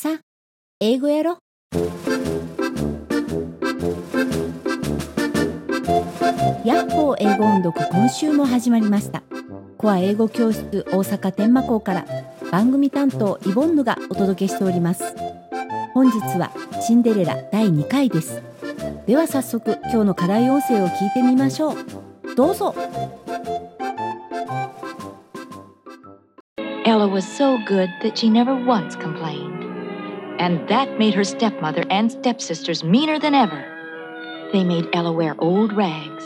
さあ、英語やろ。ヤッホー英語音読今週も始まりました。コア英語教室大阪天満校から番組担当イボンヌがお届けしております。本日はシンデレラ第2回です。では早速今日の課題音声を聞いてみましょう。どうぞ。Ella was so good that she never once complained. And that made her stepmother and stepsisters meaner than ever. They made Ella wear old rags.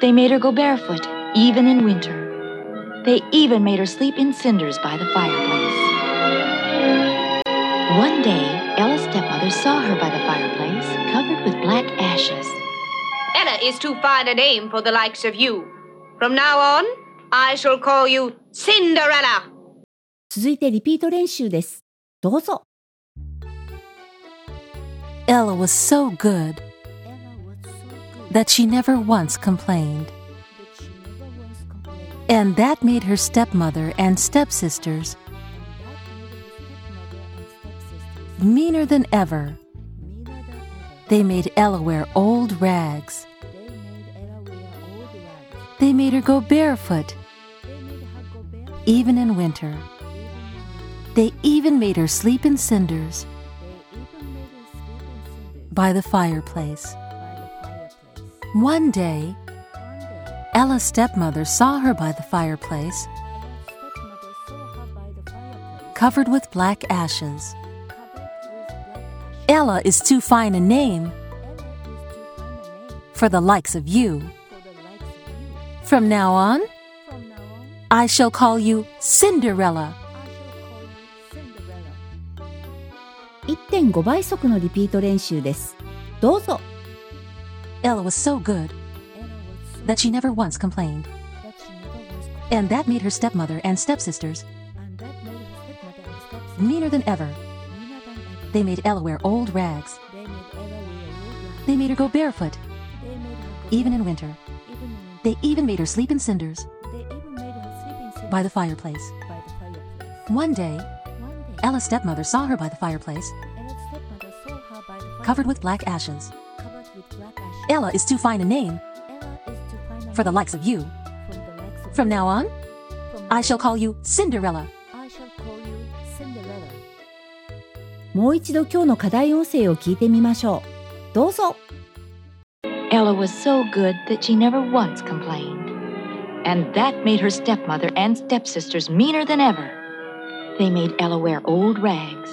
They made her go barefoot, even in winter. They even made her sleep in cinders by the fireplace. One day, Ella's stepmother saw her by the fireplace, covered with black ashes. Ella is too fine a name for the likes of you. From now on, I shall call you Cinderella. 続いてリピート練習です。どうぞ。 Ella was so good that she never once complained. And that made her stepmother and stepsisters meaner than ever. They made Ella wear old rags. They made her go barefoot, even in winter. They even made her sleep in cinders by the fireplace. One day, Ella's stepmother saw her by the fireplace, covered with black ashes. Ella is too fine a name for the likes of you. From now on, I shall call you Cinderella. 1.5倍速のリピート練習です。どうぞ。 Ella was so good that she never once complained. And that made her stepmother and stepsisters meaner than ever. They made Ella wear old rags. They made her go barefoot, even in winter. They even made her sleep in cinders by the fireplace. One day, Ella's stepmother saw her by the fireplace, covered with black ashes. Ella is too fine a name for the likes of you. From now on, I shall call you Cinderella. もう一度今日の課題音声を聞いてみましょう。どうぞ。 Ella was so good that she never once complained. And that made her stepmother and stepsisters meaner than ever. They made Ella wear old rags.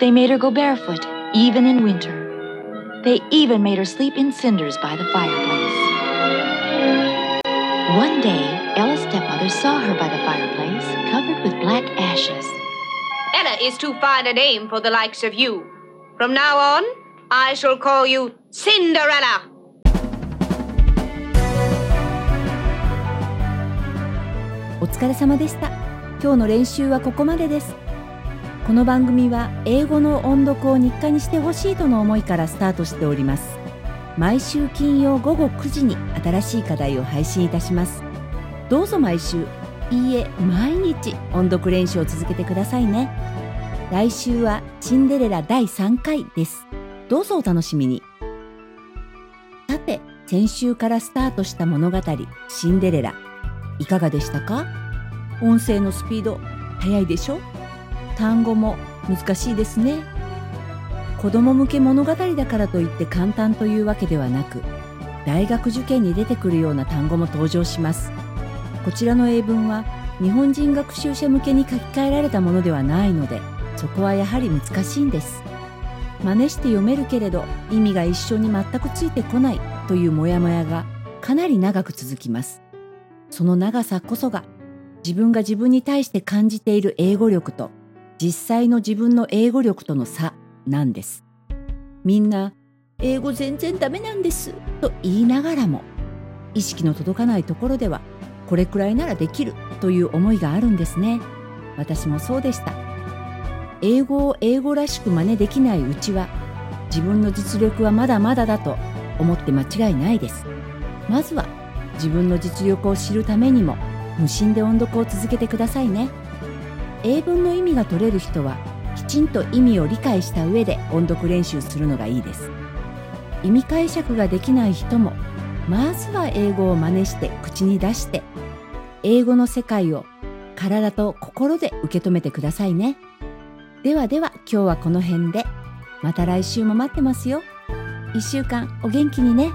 They made her go barefoot, even in winter. They even made her sleep in cinders by the fireplace. One day, Ella's stepmother saw her by the fireplace, covered with black ashes. Ella is too fine a name for the likes of you. From now on, I shall call you Cinderella. お疲れ様でした。 今日の練習はここまでです。この番組は英語の音読を日課にしてほしいとの思いからスタートしております。毎週金曜午後9時に新しい課題を配信いたします。どうぞ毎週、いいえ、毎日音読練習を続けてくださいね。来週はシンデレラ第3回です。どうぞお楽しみに。さて、先週からスタートした物語、シンデレラ。いかがでしたか？音声のスピード速いでしょ？単語も難しいですね。子供向け物語だからといって簡単というわけではなく大学受験に出てくるような単語も登場します。こちらの英文は日本人学習者向けに書き換えられたものではないのでそこはやはり難しいんです。真似して読めるけれど意味が一緒に全くついてこないというモヤモヤがかなり長く続きます。その長さこそが自分が自分に対して感じている英語力と実際の自分の英語力との差なんです。みんな英語全然ダメなんですと言いながらも意識の届かないところではこれくらいならできるという思いがあるんですね。私もそうでした。英語を英語らしく真似できないうちは自分の実力はまだまだだと思って間違いないです。まずは自分の実力を知るためにも無心で音読を続けてくださいね。英文の意味が取れる人は一ちんと意味を理解した上で音読練習するのがいいです。意味解釈ができない人もまずは英語を真似して口に出して英語の世界を体と心で受け止めてくださいね。ではでは今日はこの辺で。また来週も待ってますよ。一週間お元気にね。